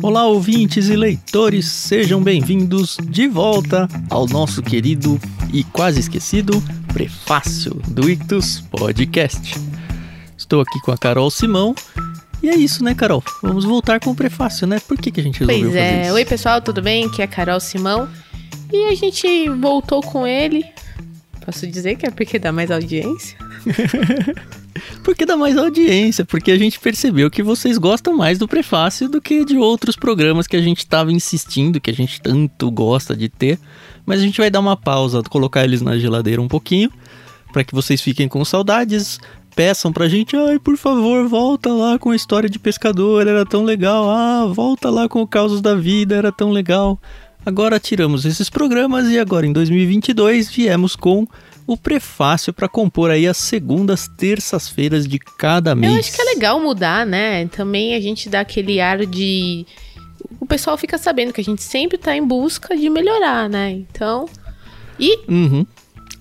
Olá, ouvintes e leitores, sejam bem-vindos de volta ao nosso querido e quase esquecido prefácio do Ictus Podcast. Estou aqui com a Carol Simão. E é isso, né, Carol? Vamos voltar com o prefácio, né? Por que, que a gente resolveu Pois fazer é. isso? Oi, pessoal, tudo bem? Aqui é a Carol Simão. E a gente voltou com ele. Posso dizer que é porque dá mais audiência? Porque dá mais audiência, porque a gente percebeu que vocês gostam mais do prefácio do que de outros programas que a gente estava insistindo, que a gente tanto gosta de ter. Mas a gente vai dar uma pausa, colocar eles na geladeira um pouquinho, para que vocês fiquem com saudades. Peçam pra gente, ai, por favor, volta lá com a história de pescador, era tão legal. Ah, volta lá com o Causos da Vida, era tão legal. Agora tiramos esses programas e agora em 2022 viemos com o prefácio para compor aí as segundas terças-feiras de cada mês. Eu acho que é legal mudar, né? Também a gente dá aquele ar de. O pessoal fica sabendo que a gente sempre tá em busca de melhorar, né? Então. E Uhum.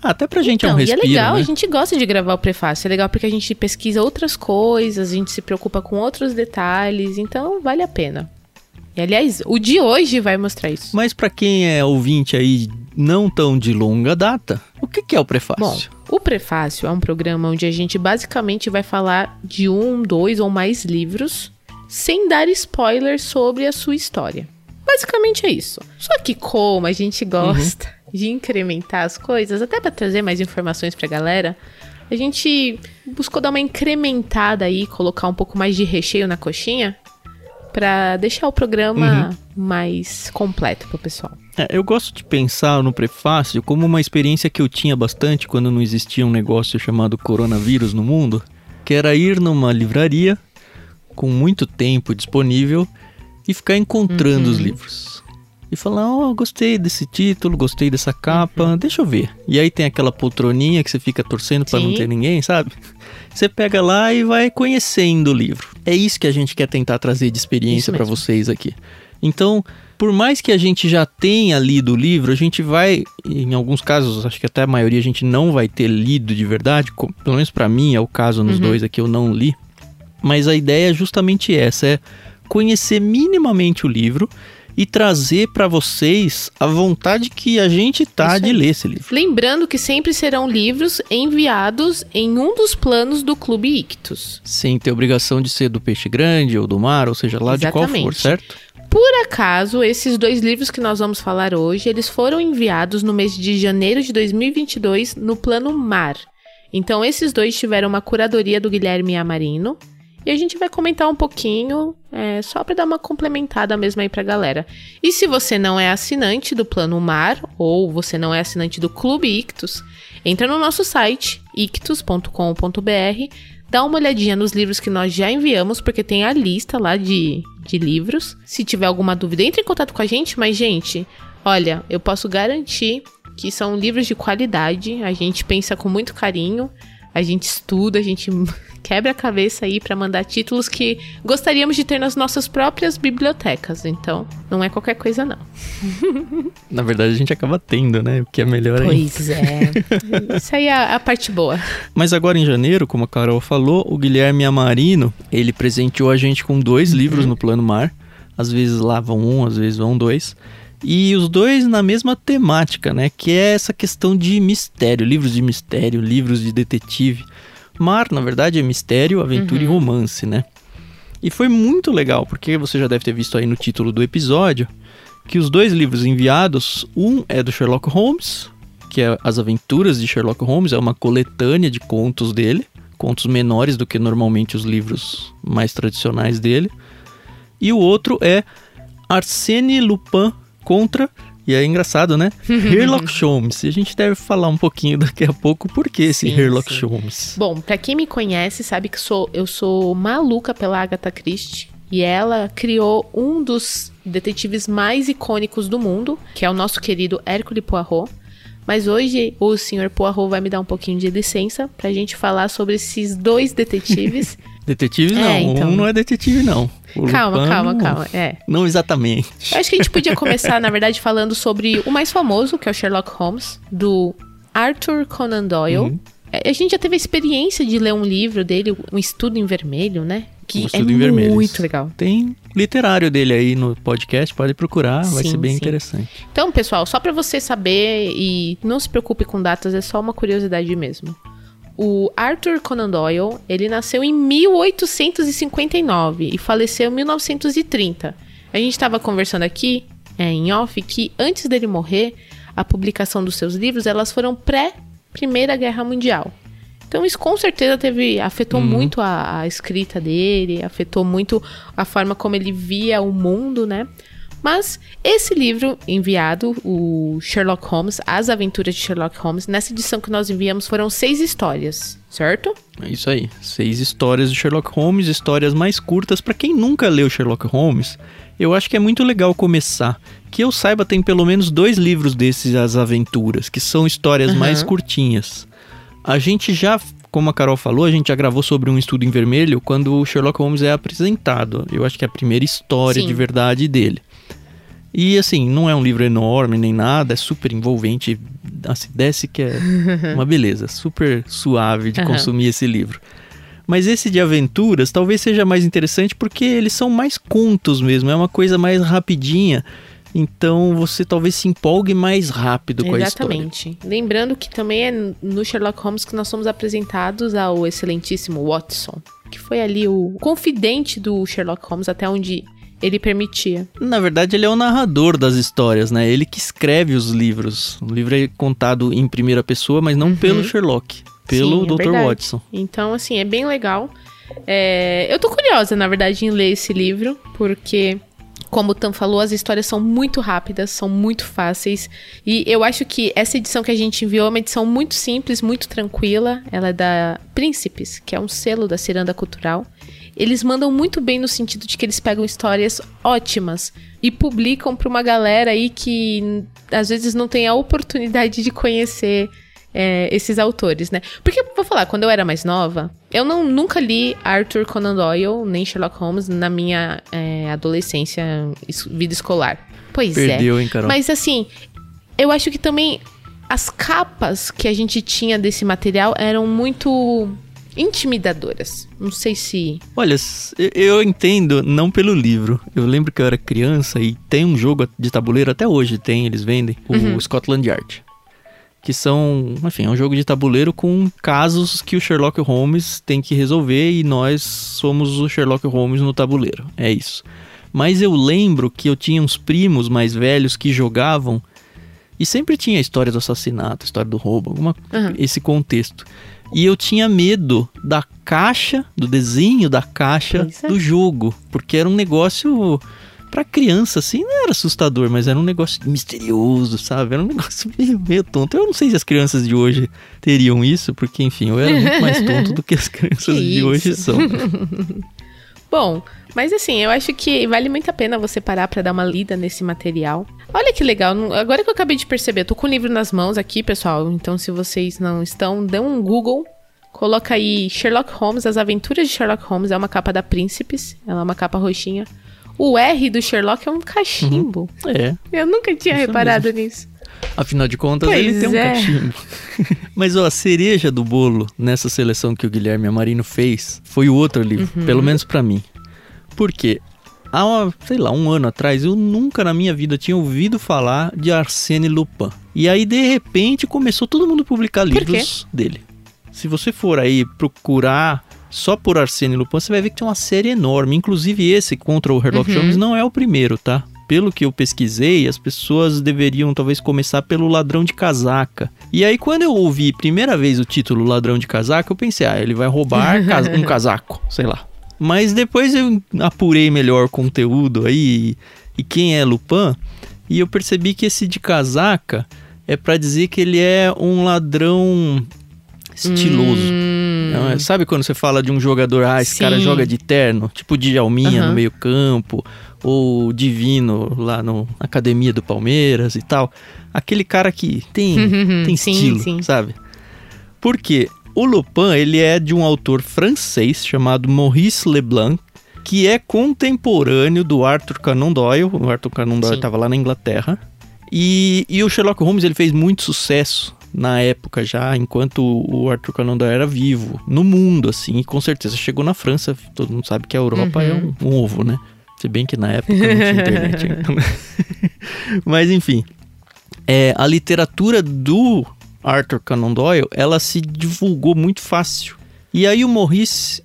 Até pra gente é um Então, respiro, e é legal, né? a gente gosta de gravar o prefácio. É legal porque a gente pesquisa outras coisas, a gente se preocupa com outros detalhes, então vale a pena. E aliás, o de hoje vai mostrar isso. Mas pra quem é ouvinte aí não tão de longa data, o que, que é o prefácio? Bom, o prefácio é um programa onde a gente basicamente vai falar de um, dois ou mais livros, sem dar spoilers sobre a sua história. Basicamente é isso. Só que como a gente gosta de incrementar as coisas, até para trazer mais informações pra galera, a gente buscou dar uma incrementada aí, colocar um pouco mais de recheio na coxinha, pra deixar o programa mais completo pro pessoal. É, eu gosto de pensar no prefácio como uma experiência que eu tinha bastante quando não existia um negócio chamado coronavírus no mundo, que era ir numa livraria com muito tempo disponível e ficar encontrando os livros. E falar, ó, gostei desse título, gostei dessa capa, deixa eu ver. E aí tem aquela poltroninha que você fica torcendo pra não ter ninguém, sabe? Você pega lá e vai conhecendo o livro. É isso que a gente quer tentar trazer de experiência mesmo. vocês aqui. Então, por mais que a gente já tenha lido o livro, a gente vai, em alguns casos, acho que até a maioria a gente não vai ter lido de verdade, pelo menos pra mim é o caso nos dois aqui, eu não li. Mas a ideia é justamente essa, é conhecer minimamente o livro e trazer pra vocês a vontade que a gente tá de ler esse livro. Lembrando que sempre serão livros enviados em um dos planos do Clube Ictus. Sem ter obrigação de ser do peixe grande ou do mar, ou seja, lá de qual for, Exatamente. certo? Por acaso, esses dois livros que nós vamos falar hoje, eles foram enviados no mês de janeiro de 2022 no plano Mar. Então, esses dois tiveram uma curadoria do Guilherme Amarino. E a gente vai comentar um pouquinho, é, só para dar uma complementada mesmo aí pra galera. E se você não é assinante do Plano Mar, ou você não é assinante do Clube Ictus, entra no nosso site, ictus.com.br, dá uma olhadinha nos livros que nós já enviamos, porque tem a lista lá de, de livros. Se tiver alguma dúvida, entre em contato com a gente, mas, gente, olha, eu posso garantir que são livros de qualidade, a gente pensa com muito carinho, a gente estuda, a gente quebra a cabeça aí pra mandar títulos que gostaríamos de ter nas nossas próprias bibliotecas. Então, não é qualquer coisa não. Na verdade, a gente acaba tendo, né? O que é melhor ainda. Pois é. Isso aí é a, a parte boa. Mas agora em janeiro, como a Carol falou, o Guilherme Amarino, ele presenteou a gente com dois livros no Plano Mar. Às vezes lá vão um, às vezes vão dois. E os dois na mesma temática, né? Que é essa questão de mistério, livros de mistério, livros de detetive. Mar, na verdade, é mistério, aventura e romance, né? E foi muito legal, porque você já deve ter visto aí no título do episódio que os dois livros enviados, um é do Sherlock Holmes, que é As Aventuras de Sherlock Holmes, é uma coletânea de contos dele, contos menores do que normalmente os livros mais tradicionais dele. E o outro é Arsène Lupin contra, e é engraçado, né? Sherlock Holmes. E a gente deve falar um pouquinho daqui a pouco por que esse Sim, Sherlock sim. Holmes. Bom, pra quem me conhece, sabe que sou, eu sou maluca pela Agatha Christie. E ela criou um dos detetives mais icônicos do mundo, que é o nosso querido Hercule Poirot. Mas hoje o senhor Poirot vai me dar um pouquinho de licença pra gente falar sobre esses dois detetives. Detetive É, não, então. um não é detetive não. O calma, calma, não- calma. É. Não exatamente. Eu acho que a gente podia começar, na verdade, falando sobre o mais famoso, que é o Sherlock Holmes, do Arthur Conan Doyle. Uhum. É, A gente já teve a experiência de ler um livro dele, um estudo em vermelho, né? Que Um é Estudo em Vermelho, muito legal. Tem literário dele aí no podcast, pode procurar, vai Sim, ser bem sim. interessante. Então, pessoal, só pra você saber e não se preocupe com datas, é só uma curiosidade mesmo. O Arthur Conan Doyle, ele nasceu em 1859 e faleceu em 1930. A gente estava conversando aqui, é, em off, que antes dele morrer, a publicação dos seus livros, elas foram pré-Primeira Guerra Mundial. Então isso com certeza teve afetou muito a, a escrita dele, afetou muito a forma como ele via o mundo, né? Mas esse livro enviado, o Sherlock Holmes, As Aventuras de Sherlock Holmes, nessa edição que nós enviamos foram seis histórias, certo? É isso aí. Seis histórias de Sherlock Holmes, histórias mais curtas. Pra quem nunca leu Sherlock Holmes, eu acho que é muito legal começar. Que eu saiba, tem pelo menos dois livros desses, As Aventuras, que são histórias Aham. mais curtinhas. A gente já, como a Carol falou, a gente já gravou sobre um estudo em vermelho quando o Sherlock Holmes é apresentado. Eu acho que é a primeira história Sim. de verdade dele. E assim, não é um livro enorme nem nada, é super envolvente. Assim, desce que é uma beleza, super suave de Aham. consumir esse livro. Mas esse de aventuras talvez seja mais interessante porque eles são mais contos mesmo, é uma coisa mais rapidinha. Então você talvez se empolgue mais rápido com a história. Exatamente. Lembrando que também é no Sherlock Holmes que nós somos apresentados ao excelentíssimo Watson, que foi ali o confidente do Sherlock Holmes até onde ele permitia. Na verdade, ele é o narrador das histórias, né? Ele que escreve os livros. O livro é contado em primeira pessoa, mas não pelo Sherlock, pelo Uhum. Sim, é Dr. Watson. Então, assim, é bem legal. É, eu tô curiosa, na verdade, em ler esse livro, porque, como o Tam falou, as histórias são muito rápidas, são muito fáceis. E eu acho que essa edição que a gente enviou é uma edição muito simples, muito tranquila. Ela é da Príncipes, que é um selo da Ciranda Cultural. Eles mandam muito bem no sentido de que eles pegam histórias ótimas e publicam pra uma galera aí que às vezes não tem a oportunidade de conhecer é, esses autores, né? Porque, vou falar, quando eu era mais nova, eu não, nunca li Arthur Conan Doyle, nem Sherlock Holmes na minha é, adolescência, es- vida escolar. Pois é. Perdeu, hein, Carol? Mas assim, eu acho que também as capas que a gente tinha desse material eram muito intimidadoras. Não sei se. Olha, eu entendo não pelo livro. Eu lembro que eu era criança e tem um jogo de tabuleiro, até hoje tem, eles vendem, o Uhum. Scotland Yard. Que são, enfim, é um jogo de tabuleiro com casos que o Sherlock Holmes tem que resolver e nós somos o Sherlock Holmes no tabuleiro. É isso. Mas eu lembro que eu tinha uns primos mais velhos que jogavam e sempre tinha a história do assassinato, a história do roubo, alguma Uhum. esse contexto. E eu tinha medo da caixa, do desenho da caixa é. do jogo, porque era um negócio pra criança assim, não era assustador, mas era um negócio misterioso, sabe? Era um negócio meio, meio tonto. Eu não sei se as crianças de hoje teriam isso, porque enfim, eu era muito mais tonto do que as crianças Que de hoje isso. são. Bom, mas assim, eu acho que vale muito a pena você parar pra dar uma lida nesse material. Olha que legal, agora que eu acabei de perceber, eu tô com o livro nas mãos aqui, pessoal. Então, se vocês não estão, dê um Google, coloca aí Sherlock Holmes, As Aventuras de Sherlock Holmes, é uma capa da Príncipes, ela é uma capa roxinha. O R do Sherlock é um cachimbo. É, Eu nunca tinha Isso reparado nisso. afinal de contas Pois ele tem um é. cachimbo. Mas ó, a cereja do bolo nessa seleção que o Guilherme Amarino fez foi o outro livro, Uhum. pelo menos pra mim. Por quê? Há, sei lá, um ano atrás, eu nunca na minha vida tinha ouvido falar de Arsène Lupin. E aí, de repente, começou todo mundo a publicar livros dele. Se você for aí procurar só por Arsène Lupin, você vai ver que tem uma série enorme. Inclusive esse contra o Sherlock Uhum. Holmes não é o primeiro, tá? Pelo que eu pesquisei, as pessoas deveriam talvez começar pelo Ladrão de Casaca. E aí, quando eu ouvi primeira vez o título Ladrão de Casaca, eu pensei, ah, ele vai roubar um casaco, sei lá. Mas depois eu apurei melhor o conteúdo aí e, quem é Lupin, e eu percebi que esse de casaca é pra dizer que ele é um ladrão estiloso. Hum, é- sabe quando você fala de um jogador, ah, esse cara Sim. joga de terno, tipo de Alminha Aham. no meio campo, ou Divino lá no, na academia do Palmeiras e tal. Aquele cara que tem, tem estilo, sim. sabe? Porque o Lupin, ele é de um autor francês chamado Maurice Leblanc, que é contemporâneo do Arthur Conan Doyle. O Arthur Conan Doyle estava lá na Inglaterra. E, e o Sherlock Holmes ele fez muito sucesso na época já, enquanto o Arthur Conan Doyle era vivo, no mundo, assim, e com certeza chegou na França, todo mundo sabe que a Europa Uhum. é um, um ovo, né? Se bem que na época não tinha internet ainda. né? Mas enfim, é, a literatura do Arthur Conan Doyle, ela se divulgou muito fácil. E aí o Maurice,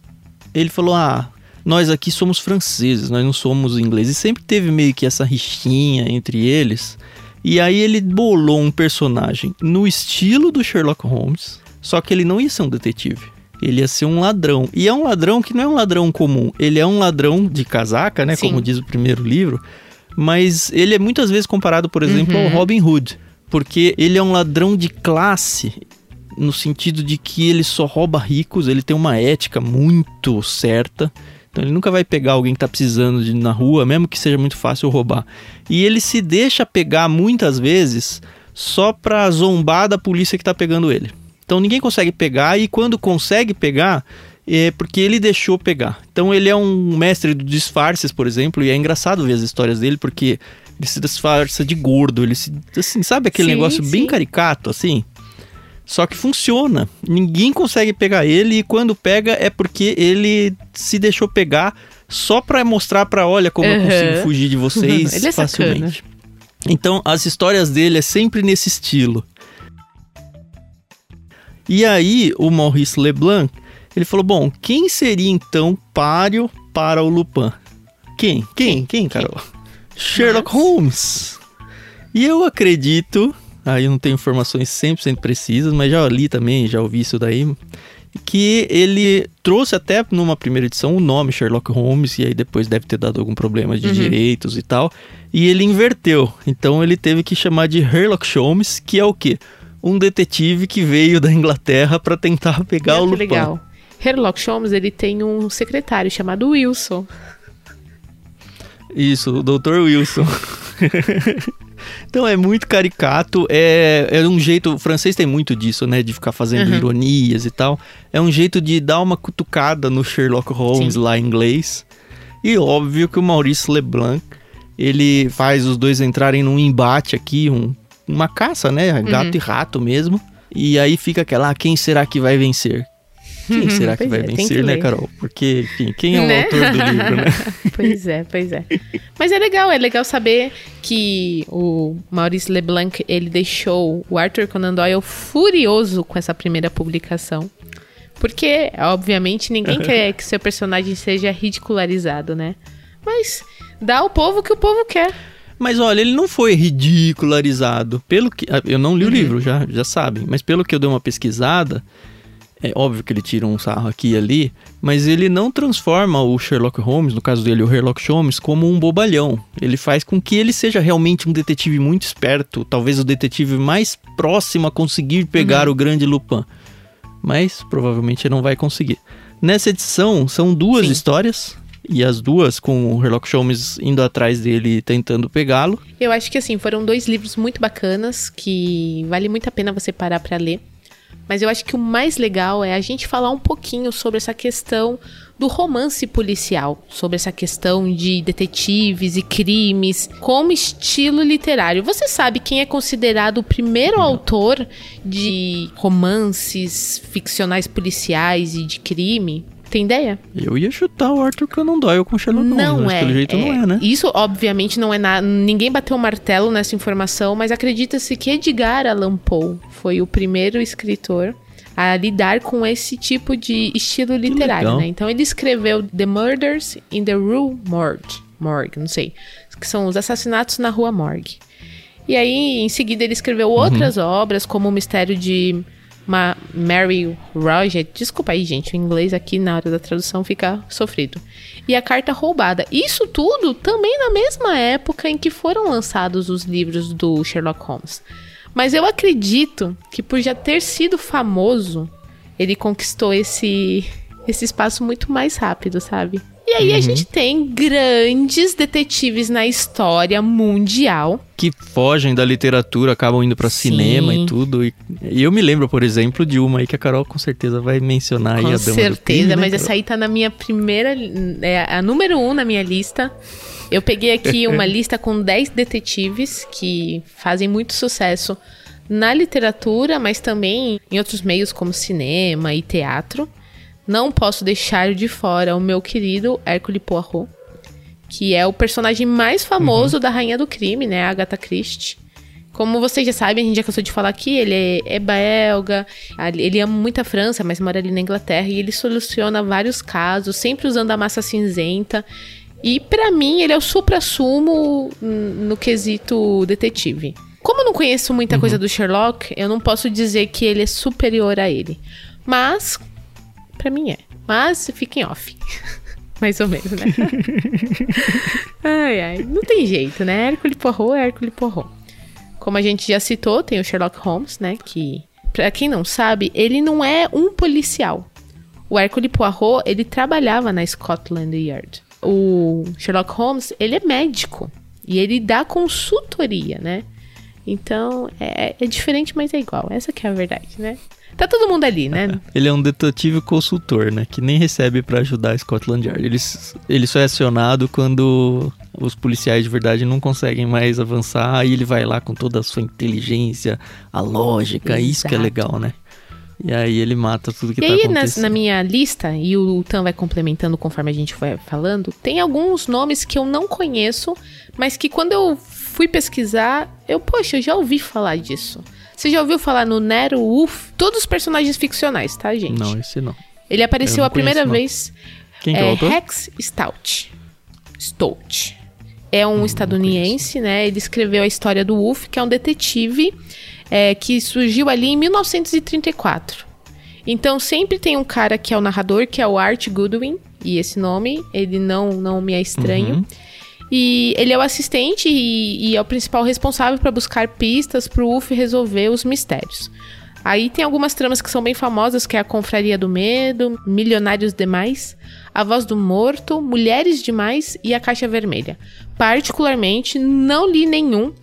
ele falou, ah, nós aqui somos franceses, nós não somos ingleses. E sempre teve meio que essa rixinha entre eles. E aí ele bolou um personagem no estilo do Sherlock Holmes, só que ele não ia ser um detetive. Ele ia ser um ladrão. E é um ladrão que não é um ladrão comum. Ele é um ladrão de casaca, né? Sim. Como diz o primeiro livro. Mas ele é muitas vezes comparado, por exemplo, Uhum. ao Robin Hood. Porque ele é um ladrão de classe, no sentido de que ele só rouba ricos, ele tem uma ética muito certa. Então ele nunca vai pegar alguém que tá precisando de na rua, mesmo que seja muito fácil roubar. E ele se deixa pegar muitas vezes só pra zombar da polícia que tá pegando ele. Então ninguém consegue pegar e quando consegue pegar é porque ele deixou pegar. Então ele é um mestre dos disfarces, por exemplo, e é engraçado ver as histórias dele porque ele se disfarça de gordo, ele se assim, sabe aquele Sim, negócio bem sim. caricato assim? Só que funciona. Ninguém consegue pegar ele e quando pega é porque ele se deixou pegar só pra mostrar pra, olha como eu Aham. consigo fugir de vocês Ele é sacana. facilmente. Então, as histórias dele é sempre nesse estilo. E aí, o Maurice Leblanc, ele falou: "Bom, quem seria então páreo para o Lupin?" Quem? Quem? Quem, Carol? Sherlock Holmes. E eu acredito, aí eu não tenho informações 100% precisas, mas já li também, já ouvi isso daí, que ele trouxe até numa primeira edição o nome Sherlock Holmes, e aí depois deve ter dado algum problema de direitos e tal, e ele inverteu. Então ele teve que chamar de Sherlock Holmes, que é o quê? Um detetive que veio da Inglaterra para tentar pegar o Olha que Lupin. legal. Sherlock Holmes, ele tem um secretário chamado Wilson. Isso, o Dr. Wilson. então é muito caricato, é, é um jeito. O francês tem muito disso, né? De ficar fazendo Uhum. ironias e tal. É um jeito de dar uma cutucada no Sherlock Holmes Sim. lá em inglês. E óbvio que o Maurice Leblanc ele faz os dois entrarem num embate aqui, um- uma caça, né? Gato Uhum. e rato mesmo. E aí fica aquela, ah, quem será que vai vencer? Quem será que Pois vai é, vencer, né. Carol? Porque, enfim, quem é o Né? autor do livro, né? Pois é, pois é. Mas é legal, é legal saber que o Maurice Leblanc, ele deixou o Arthur Conan Doyle furioso com essa primeira publicação. Porque, obviamente, ninguém quer que seu personagem seja ridicularizado, né? Mas dá ao povo o que o povo quer. Mas olha, ele não foi ridicularizado. Pelo que. ah, Eu não li o livro, já, já sabem. Mas pelo que eu dei uma pesquisada, é óbvio que ele tira um sarro aqui e ali, mas ele não transforma o Sherlock Holmes, no caso dele, o Sherlock Holmes, como um bobalhão. Ele faz com que ele seja realmente um detetive muito esperto, talvez o detetive mais próximo a conseguir pegar o grande Lupin. Mas provavelmente ele não vai conseguir. Nessa edição, são duas Sim. histórias. E as duas com o Sherlock Holmes indo atrás dele tentando pegá-lo. Eu acho que assim, foram dois livros muito bacanas que vale muito a pena você parar pra ler. Mas eu acho que o mais legal é a gente falar um pouquinho sobre essa questão do romance policial, sobre essa questão de detetives e crimes como estilo literário. Você sabe quem é considerado o primeiro autor de romances ficcionais policiais e de crime? Tem ideia? Eu ia chutar o Arthur Conan Doyle com Sherlock Holmes, Não é. pelo jeito não é, né? Isso, obviamente, não é nada. Ninguém bateu o martelo nessa informação, mas acredita-se que Edgar Allan Poe foi o primeiro escritor a lidar com esse tipo de estilo literário, legal. né? Então ele escreveu The Murders in the Rue Morgue, Morgue, não sei, que são os assassinatos na Rua Morgue. E aí, em seguida, ele escreveu outras obras, como o Mistério de Ma Mary Roger. Desculpa aí, gente, o inglês aqui na hora da tradução fica sofrido. E a Carta Roubada. Isso tudo também na mesma época em que foram lançados os livros do Sherlock Holmes. Mas eu acredito que por já ter sido famoso, ele conquistou esse, esse espaço muito mais rápido, sabe? E aí a gente tem grandes detetives na história mundial. Que fogem da literatura, acabam indo pra Sim. cinema e tudo. E, e eu me lembro, por exemplo, de uma aí que a Carol com certeza vai mencionar aí, Com a Dama do certeza, Crime, né, mas Carol? essa aí tá na minha primeira. É a número um na minha lista. Eu peguei aqui uma lista com 10 detetives que fazem muito sucesso na literatura, mas também em outros meios como cinema e teatro. Não posso deixar de fora o meu querido Hercule Poirot, que é o personagem mais famoso da Rainha do Crime, né? Agatha Christie. Como vocês já sabem, a gente já cansou de falar aqui, ele é, é belga, ele ama muito a França, mas mora ali na Inglaterra e ele soluciona vários casos, sempre usando a massa cinzenta. E para mim, ele é o supra-sumo no quesito detetive. Como eu não conheço muita uhum. coisa do Sherlock, eu não posso dizer que ele é superior a ele. Mas, para mim é. Mas fiquem off. Mais ou menos, né? ai, ai. Não tem jeito, né? Hércules Poirot é Hércules Poirot. Como a gente já citou, tem o Sherlock Holmes, né? Que, pra quem não sabe, ele não é um policial. O Hercule Poirot, ele trabalhava na Scotland Yard. O Sherlock Holmes, ele é médico. E ele dá consultoria, né? Então, é, é diferente, mas é igual. Essa que é a verdade, né? Tá todo mundo ali, né? Ele é um detetive consultor, né? Que nem recebe para ajudar a Scotland Yard. Ele, ele só é acionado quando os policiais de verdade não conseguem mais avançar e ele vai lá com toda a sua inteligência, a lógica, Exato. isso que é legal, né? E aí ele mata tudo que e tá aí, acontecendo. na minha lista, e o Tan vai complementando conforme a gente vai falando, tem alguns nomes que eu não conheço, mas que quando eu fui pesquisar, eu, poxa, eu já ouvi falar disso. Você já ouviu falar no Nero Wolf? Todos os personagens ficcionais, tá, gente? Não, esse não. Ele apareceu a primeira vez. Quem que é, é o autor? Rex Stout. Stout. É um hum, estadunidense, né? Ele escreveu a história do Wolf, que é um detetive é, que surgiu ali em 1934. Então sempre tem um cara que é o narrador, que é o Art Goodwin, e esse nome ele não não me é estranho. Uhum. E ele é o assistente e, e é o principal responsável para buscar pistas para o Wolf resolver os mistérios. Aí tem algumas tramas que são bem famosas, que é a Confraria do Medo, Milionários Demais, A Voz do Morto, Mulheres Demais e A Caixa Vermelha. Particularmente, não li nenhum,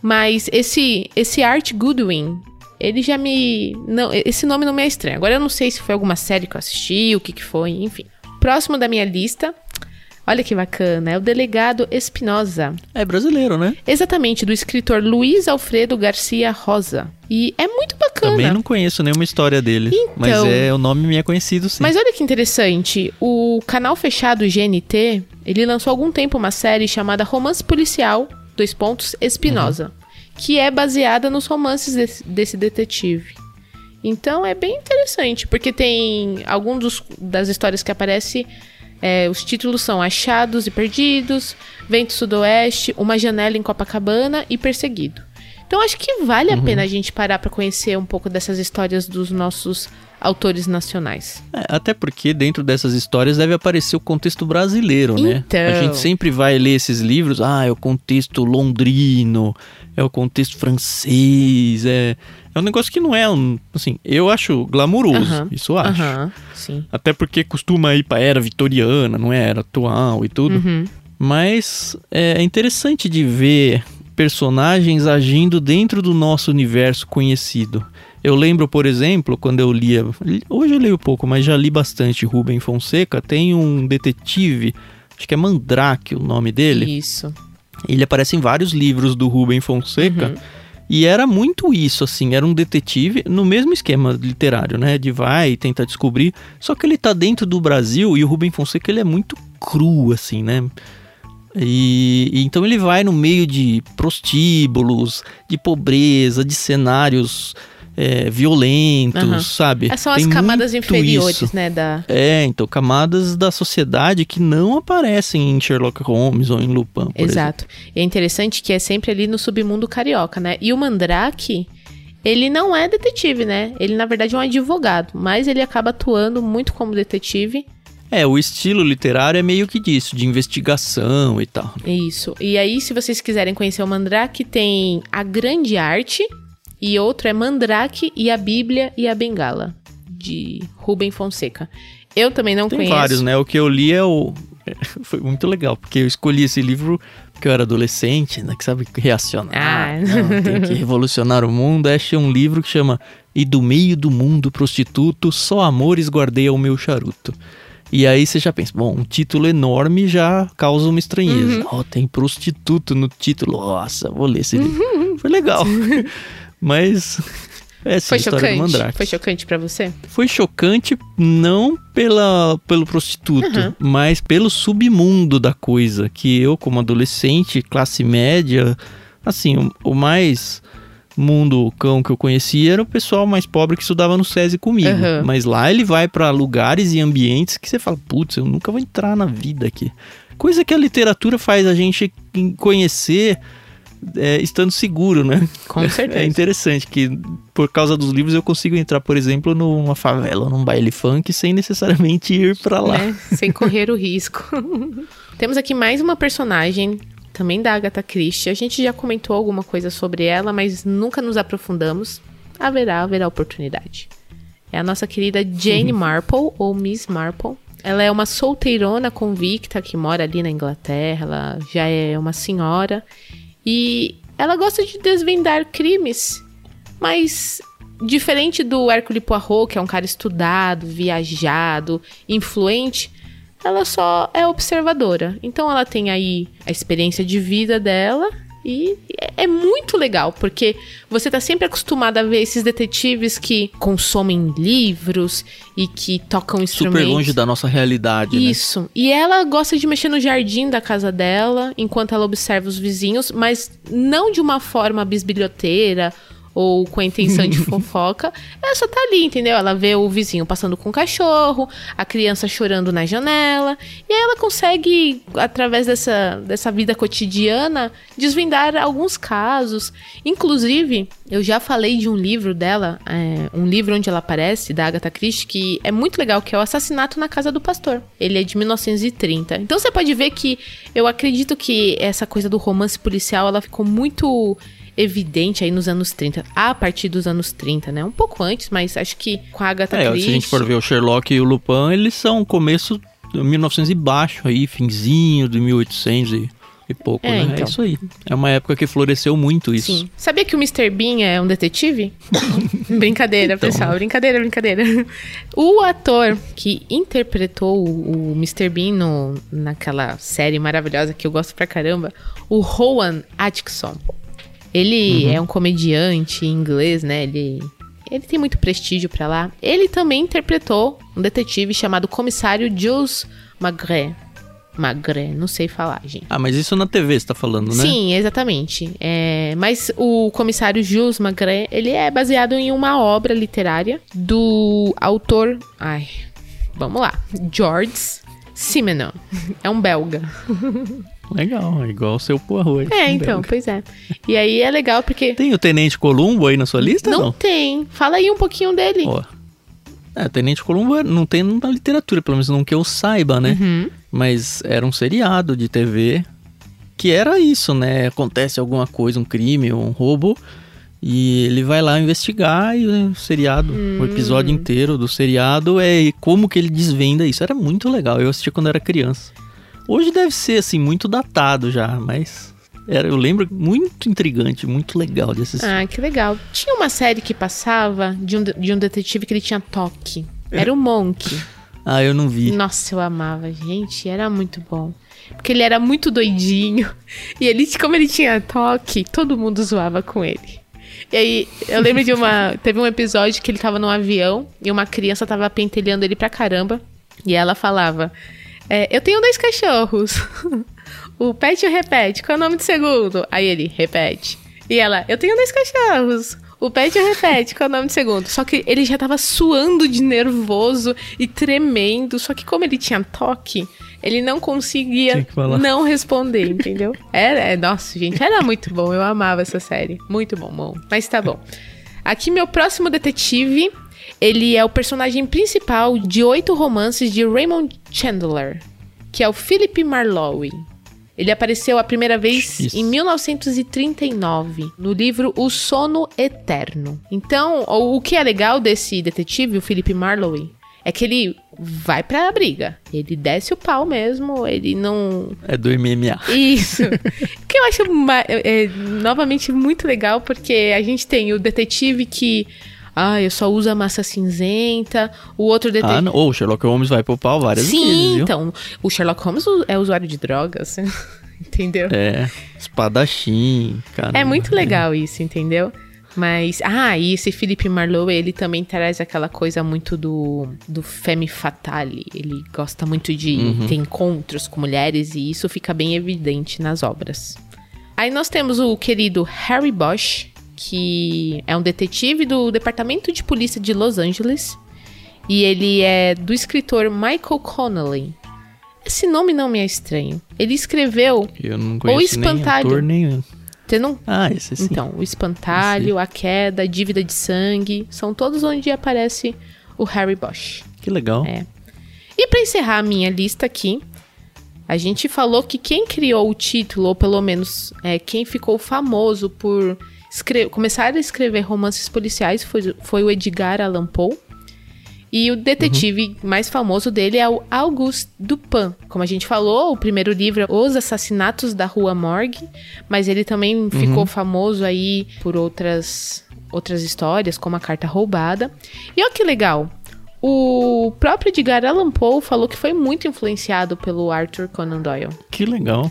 mas esse esse Art Goodwin, ele já me não, esse nome não me é estranho. Agora eu não sei se foi alguma série que eu assisti, o que que foi, enfim. Próximo da minha lista Olha que bacana, é o delegado Espinosa. É brasileiro, né? Exatamente, do escritor Luiz Alfredo Garcia Rosa. E é muito bacana. Também não conheço nenhuma história dele, então, mas é o nome me é conhecido sim. Mas olha que interessante, o canal fechado GNT, ele lançou há algum tempo uma série chamada Romance Policial, dois pontos, Espinosa, uhum. que é baseada nos romances desse, desse detetive. Então é bem interessante, porque tem alguns das histórias que aparece é, os títulos são Achados e Perdidos, Vento Sudoeste, Uma Janela em Copacabana e Perseguido. Então acho que vale a uhum. pena a gente parar para conhecer um pouco dessas histórias dos nossos autores nacionais. É, até porque dentro dessas histórias deve aparecer o contexto brasileiro, né? Então... A gente sempre vai ler esses livros, ah, é o contexto londrino, é o contexto francês, é, é um negócio que não é um, assim, eu acho glamuroso, isso eu acho. sim. Até porque costuma ir pra era vitoriana, não é era atual e tudo. Uhum. Mas é interessante de ver personagens agindo dentro do nosso universo conhecido. Eu lembro, por exemplo, quando eu lia. Hoje eu leio pouco, mas já li bastante Rubem Fonseca. Tem um detetive, acho que é Mandrake o nome dele. Isso. Ele aparece em vários livros do Rubem Fonseca. Uhum. E era muito isso, assim, era um detetive no mesmo esquema literário, né? De vai e tenta descobrir. Só que ele tá dentro do Brasil e o Rubem Fonseca ele é muito cru, assim, né? E, e, então ele vai no meio de prostíbulos, de pobreza, de cenários é, violentos, uhum. sabe? Essas são as camadas inferiores, isso. né? Da... É, então, camadas da sociedade que não aparecem em Sherlock Holmes ou em Lupin. Exato. Exemplo. E é interessante que é sempre ali no submundo carioca, né? E o Mandrake, ele não é detetive, né? Ele, na verdade, é um advogado, mas ele acaba atuando muito como detetive. É, o estilo literário é meio que disso, de investigação e tal. Isso. E aí, se vocês quiserem conhecer o Mandrake, tem A Grande Arte, e outro é Mandrake e a Bíblia e a Bengala, de Rubem Fonseca. Eu também não Tem conheço. vários, né? O que eu li é o. Foi muito legal, porque eu escolhi esse livro porque eu era adolescente, né? Que sabe reacionar. Ah. Não, tem que revolucionar o mundo. Achei um livro que chama E do meio do mundo prostituto, só amores guardei ao meu charuto. E aí você já pensa, bom, um título enorme já causa uma estranheza. Uhum. Oh, tem prostituto no título. Nossa, vou ler esse livro. Uhum. Foi legal. Mas. Essa Foi chocante? Foi chocante pra você? Foi chocante não pela, pelo prostituto, Uhum. mas pelo submundo da coisa. Que eu, como adolescente, classe média, assim, o, o mais mundo cão que eu conhecia era o pessoal mais pobre que estudava no SESI comigo. Uhum. Mas lá ele vai pra lugares e ambientes que você fala, putz, eu nunca vou entrar na vida aqui. Coisa que a literatura faz a gente conhecer é, estando seguro, né? Com certeza. É interessante que, por causa dos livros, eu consigo entrar, por exemplo, numa favela, num baile funk, sem necessariamente ir pra lá. né? Sem correr o risco. Temos aqui mais uma personagem, também da Agatha Christie. A gente já comentou alguma coisa sobre ela, mas nunca nos aprofundamos. Haverá, haverá oportunidade. É a nossa querida Jane Marple, ou Miss Marple. Ela é uma solteirona convicta que mora ali na Inglaterra. Ela já é uma senhora. E ela gosta de desvendar crimes. Mas diferente do Hercule Poirot, que é um cara estudado, viajado, influente, ela só é observadora. Então ela tem aí a experiência de vida dela e é- muito legal, porque você tá sempre acostumado a ver esses detetives que consomem livros e que tocam instrumentos. Super longe da nossa realidade, né? Isso. E ela gosta de mexer no jardim da casa dela, enquanto ela observa os vizinhos, mas não de uma forma bisbilhoteira ou com a intenção de fofoca. Ela só tá ali, entendeu? Ela vê o vizinho passando com o cachorro, a criança chorando na janela, e aí ela consegue, através dessa, dessa vida cotidiana, desvendar alguns casos. Inclusive, eu já falei de um livro dela, é, um livro onde ela aparece, da Agatha Christie, que é muito legal, que é o Assassinato na Casa do Pastor. Ele é de 1930. Então você pode ver que eu acredito que essa coisa do romance policial, ela ficou muito evidente aí nos anos 30, a partir dos anos 30, né? Um pouco antes, mas acho que com a Agatha É, Christie... se a gente for ver o Sherlock e o Lupin, eles são começo de 1900 e baixo aí, finzinho de 1800 e, e pouco, É, né? então. É isso aí. É uma época que floresceu muito isso. Sim. Sabia que o Mr. Bean é um detetive? brincadeira, Então. pessoal. Brincadeira, brincadeira. O ator que interpretou o, o Mr. Bean no, naquela série maravilhosa que eu gosto pra caramba, o Rowan Atkinson. Ele Uhum. é um comediante inglês, né? Ele, ele tem muito prestígio pra lá. Ele também interpretou um detetive chamado Comissário Jules Magret. Magret, não sei falar, gente. Ah, mas isso na TV você tá falando, né? Sim, exatamente. É, mas o comissário Jules Magret, ele é baseado em uma obra literária do autor... Ai, vamos lá. George Simenon. É um belga. Legal, é igual o seu Poirot. É, então, pois é. E aí é legal porque... Tem o Tenente Columbo aí na sua lista? Não, Não. tem. Fala aí um pouquinho dele. Ó. É, Tenente Columbo é- não tem na literatura, pelo menos não que eu saiba, né? Uhum. Mas era um seriado de TV que era isso, né? Acontece alguma coisa, um crime, um roubo, e ele vai lá investigar e o seriado, o episódio inteiro do seriado é como que ele desvenda isso. Era muito legal, eu assisti quando era criança. Hoje deve ser, assim, muito datado já, mas era, eu lembro muito intrigante, muito legal de assistir. Ah, que legal. Tinha uma série que passava de um, de- um detetive que ele tinha toque. Era o Monk. Ah, eu não vi. Nossa, eu amava, gente, era muito bom. Porque ele era muito doidinho. E ele, como ele tinha toque, todo mundo zoava com ele. E aí, eu lembro de uma. Teve um episódio que ele tava num avião e uma criança tava pentelhando ele pra caramba. E ela falava: é, Eu tenho dois cachorros. o Pet e o Repete, qual é o nome do segundo? Aí ele, repete. E ela, eu tenho dois cachorros. O Pet e o Repete, qual é o nome do segundo? Só que ele já tava suando de nervoso e tremendo. Só que como ele tinha toque, ele não conseguia não responder, entendeu? Era, é, nossa, gente, era muito bom. Eu amava essa série. Muito bom, bom. Mas tá bom. Aqui, meu próximo detetive, ele é o personagem principal de oito romances de Raymond Chandler, que é o Philip Marlowe. Ele apareceu a primeira vez Isso. em 1939, no livro O Sono Eterno. Então, o que é legal desse detetive, o Philip Marlowe, é que ele vai pra briga. Ele desce o pau mesmo, ele não, É do MMA. isso. que eu acho é, é, novamente muito legal, porque a gente tem o detetive que. Ah, eu só uso a massa cinzenta. O outro detetive. Ah. Ou o Sherlock Holmes vai pro pau várias vezes, Sim, então. O Sherlock Holmes é usuário de drogas. Entendeu? É, espadachim, cara. É muito legal isso, entendeu? Mas, ah, e esse Felipe Marlowe, ele também traz aquela coisa muito do, do femme fatale. Ele gosta muito de Uhum. ter encontros com mulheres e isso fica bem evidente nas obras. Aí nós temos o querido Harry Bosch, que é um detetive do Departamento de Polícia de Los Angeles. E ele é do escritor Michael Connelly. Esse nome não me é estranho. Ele escreveu. Eu não conheço nem Espantalho. nem... Você não Ah, esse sim. então, o espantalho, a queda, dívida de sangue, são todos onde aparece o Harry Bosch. Que legal. É. E pra encerrar a minha lista aqui, a gente falou que quem criou o título, ou pelo menos é, quem ficou famoso por escre- começar a escrever romances policiais, foi, foi o Edgar Allan Poe. E o detetive mais famoso dele é o Auguste Dupin. Como a gente falou, o primeiro livro é Os Assassinatos da Rua Morgue, mas ele também ficou famoso aí por outras outras histórias, como a Carta Roubada. E olha que legal, o próprio Edgar Allan Poe falou que foi muito influenciado pelo Arthur Conan Doyle. Que legal.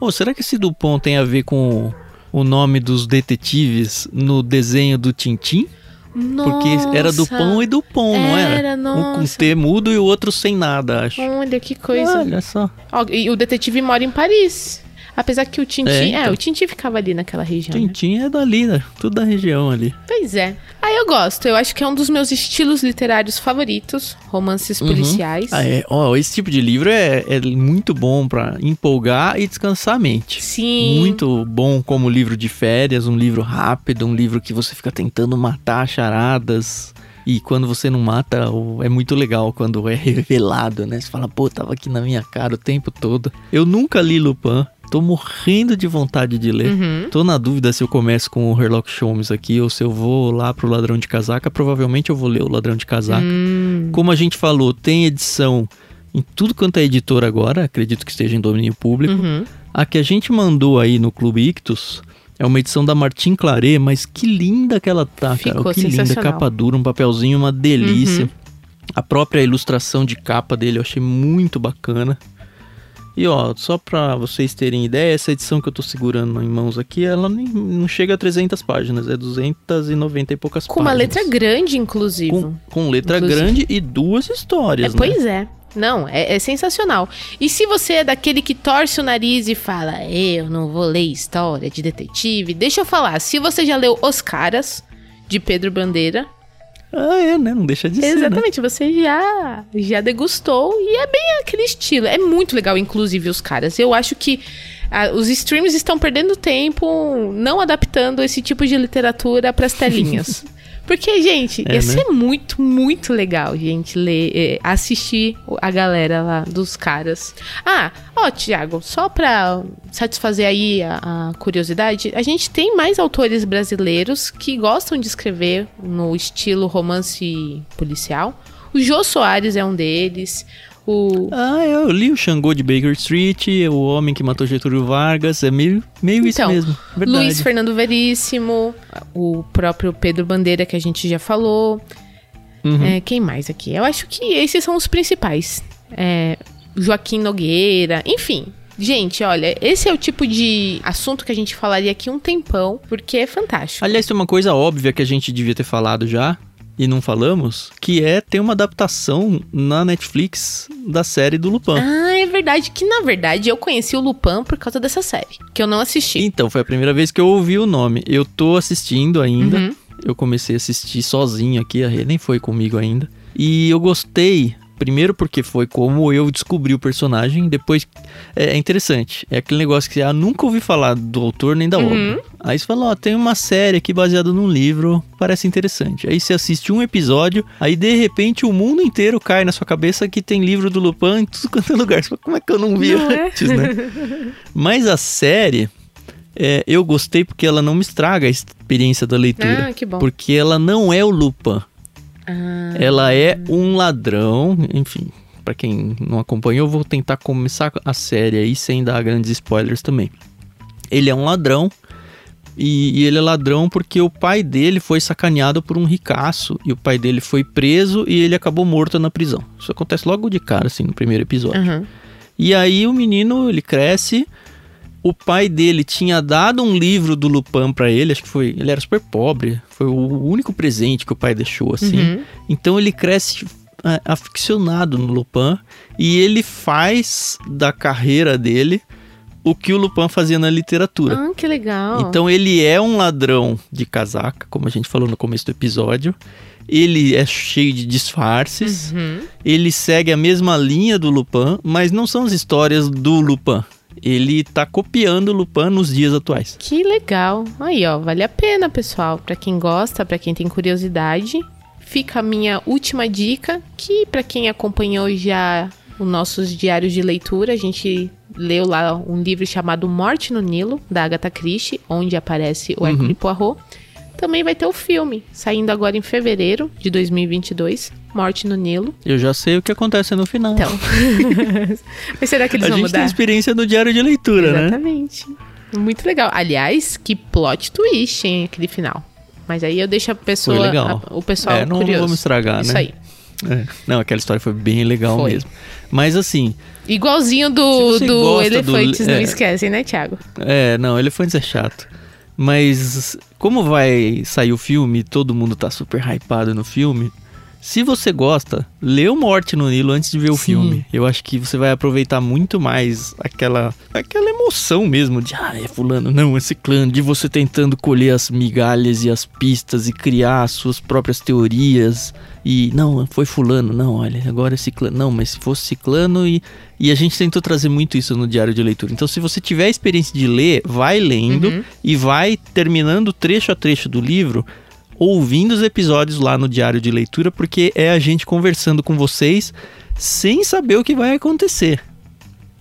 Ô, será que esse Dupont tem a ver com o nome dos detetives no desenho do Tintim? Porque era Nossa, Dupont e Dupont, não era? Era, Um com. T mudo e o outro sem nada, acho. Olha que coisa. Olha só. Ó, e o detetive mora em Paris. Apesar que o Tintin. É, É, então. o Tintin ficava ali naquela região. né? Tintim é dali, né? Tudo da região ali. Pois é. Aí eu gosto. Eu acho que é um dos meus estilos literários favoritos. Romances policiais. Ah, é. Ó, esse tipo de livro é, é muito bom pra empolgar e descansar a mente. Sim. Muito bom como livro de férias, um livro rápido, um livro que você fica tentando matar charadas. E quando você não mata, é muito legal quando é revelado, né? Você fala, pô, tava aqui na minha cara o tempo todo. Eu nunca li Lupin, tô morrendo de vontade de ler. Uhum. Tô na dúvida se eu começo com o Sherlock Holmes aqui ou se eu vou lá pro Ladrão de Casaca. Provavelmente eu vou ler o Ladrão de Casaca. Hum, Como a gente falou, tem edição em tudo quanto é editor agora, acredito que esteja em domínio público. uhum. A que a gente mandou aí no Clube Ictus é uma edição da Martin Claret, mas que linda que ela tá, Ficou cara. Que linda, capa dura, um papelzinho, uma delícia. Uhum. A própria ilustração de capa dele eu achei muito bacana. E ó, só pra vocês terem ideia, essa edição que eu tô segurando em mãos aqui, ela nem, não chega a 300 páginas, é 290 e poucas Com uma páginas. letra grande, inclusive. Com, com letra Inclusive. grande e duas É, histórias, né? pois é. Não, é, é sensacional. E se você é daquele que torce o nariz e fala, eu não vou ler história de detetive, deixa eu falar. Se você já leu Os Caras, de Pedro Bandeira, Ah, é, né? Não deixa de ser, né? exatamente, você já, já degustou e é bem aquele estilo. É muito legal, inclusive, Os Caras. Eu acho que ah, os streams estão perdendo tempo não adaptando esse tipo de literatura para as telinhas. Porque, gente, É, ia né? ser muito, muito legal, gente, ler, eh, assistir a galera lá dos caras. Ah, ó, Tiago, só pra satisfazer aí a, a curiosidade, a gente tem mais autores brasileiros que gostam de escrever no estilo romance policial. O Jô Soares é um deles. O. Ah, eu li o Xangô de Baker Street, O Homem que Matou Getúlio Vargas, é meio, meio Então, isso mesmo. Verdade. Luiz Fernando Veríssimo, o próprio Pedro Bandeira, que a gente já falou. Uhum. É, quem mais aqui? Eu acho que esses são os principais. É, Joaquim Nogueira, enfim. Gente, olha, esse é o tipo de assunto que a gente falaria aqui um tempão, porque é fantástico. Aliás, tem uma coisa óbvia que a gente devia ter falado já, e não falamos, que é ter uma adaptação na Netflix da série do Lupin. Ah, é verdade que, na verdade, eu conheci o Lupin por causa dessa série, que eu não assisti. Então, foi a primeira vez que eu ouvi o nome. Eu tô assistindo ainda. Uhum. Eu comecei a assistir sozinho aqui, a Rê nem foi comigo ainda. E eu gostei, primeiro porque foi como eu descobri o personagem, depois é, é interessante. É aquele negócio que ah, nunca ouvi falar do autor nem da Uhum. obra. Aí você fala, ó, tem uma série aqui baseada num livro, parece interessante. Aí você assiste um episódio, aí de repente o mundo inteiro cai na sua cabeça que tem livro do Lupin em tudo quanto é lugar. Você fala, como é que eu não vi Não é? antes, né? Mas a série, é, eu gostei porque ela não me estraga a experiência da leitura. Ah, que bom. Porque ela não é o Lupin. Ah, Ela é um ladrão, enfim. Pra quem não acompanhou, eu vou tentar começar a série aí sem dar grandes spoilers também. Ele é um ladrão. E, e ele é ladrão porque o pai dele foi sacaneado por um ricaço. E o pai dele foi preso e ele acabou morto na prisão. Isso acontece logo de cara, assim, no primeiro episódio. aham. E aí o menino, ele cresce o pai dele tinha dado um livro do Lupin para ele, acho que foi, ele era super pobre, foi o único presente que o pai deixou assim. Uhum. Então ele cresce é, aficionado no Lupin e ele faz da carreira dele o que o Lupin fazia na literatura. Ah, que legal. Então ele é um ladrão de casaca, como a gente falou no começo do episódio. Ele é cheio de disfarces. Uhum. Ele segue a mesma linha do Lupin, mas não são as histórias do Lupin. Ele tá copiando o Lupin nos dias atuais. Que legal. Aí, ó, vale a pena, pessoal. Pra quem gosta, pra quem tem curiosidade, fica a minha última dica, que pra quem acompanhou já os nossos diários de leitura, a gente leu lá um livro chamado Morte no Nilo, da Agatha Christie, onde aparece o Hercule Poirot. Também vai ter o filme, saindo agora em fevereiro de 2022, Morte no Nilo. Eu já sei o que acontece no final. Então, mas será que eles a vão gente tem mudar? experiência no diário de leitura, né? Exatamente. Muito legal. Aliás, que plot twist, hein, aquele final. Mas aí eu deixo a pessoa, a- o pessoal É, não curioso. vamos estragar, Isso né? aí. É. Não, aquela história foi bem legal Foi. mesmo. Mas assim, Igualzinho do, do gosta do- Elefantes, não é. esquecem, né, Thiago? É, não, Elefantes é chato. Mas como vai sair o filme, todo mundo tá super hypado no filme. Se você gosta, lê o Morte no Nilo antes de ver o Sim. filme. Eu acho que você vai aproveitar muito mais aquela aquela emoção mesmo de, ah, é fulano, não, é ciclano, de você tentando colher as migalhas e as pistas e criar as suas próprias teorias. E não, foi fulano, não, olha, agora é ciclano. Não, mas se fosse ciclano e e a gente tentou trazer muito isso no diário de leitura. Então, se você tiver a experiência de ler, vai lendo Uhum. e vai terminando trecho a trecho do livro, ouvindo os episódios lá no diário de leitura, porque é a gente conversando com vocês sem saber o que vai acontecer.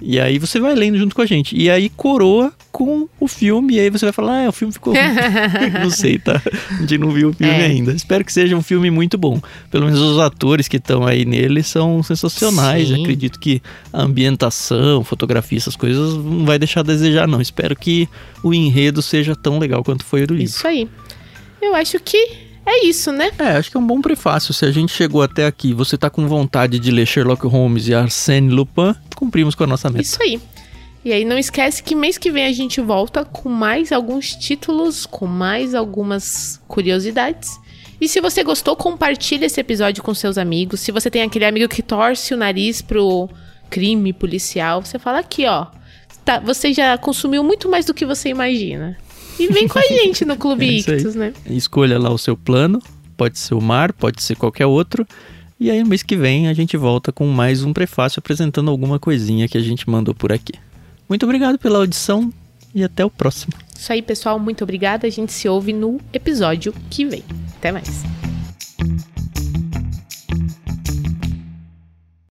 E aí você vai lendo junto com a gente. E aí coroa com o filme. E aí você vai falar, ah, o filme ficou ruim. não sei, tá? A gente não viu o filme É. ainda. Espero que seja um filme muito bom. Pelo menos os atores que estão aí nele são sensacionais. Sim. Acredito que a ambientação, fotografia, essas coisas não vai deixar a desejar, não. Espero que o enredo seja tão legal quanto foi o do livro. Isso aí. Eu acho que é isso, né? É, acho que é um bom prefácio. Se a gente chegou até aqui você tá com vontade de ler Sherlock Holmes e Arsène Lupin, cumprimos com a nossa meta. Isso aí. E aí não esquece que mês que vem a gente volta com mais alguns títulos, com mais algumas curiosidades. E se você gostou, compartilhe esse episódio com seus amigos. Se você tem aquele amigo que torce o nariz pro crime policial, você fala aqui, ó. Tá, você já consumiu muito mais do que você imagina. E vem com a gente no Clube É. Ictus, né? Escolha lá o seu plano. Pode ser o mar, pode ser qualquer outro. E aí, no mês que vem, a gente volta com mais um prefácio apresentando alguma coisinha que a gente mandou por aqui. Muito obrigado pela audição e até o próximo. Isso aí, pessoal. Muito obrigada. A gente se ouve no episódio que vem. Até mais.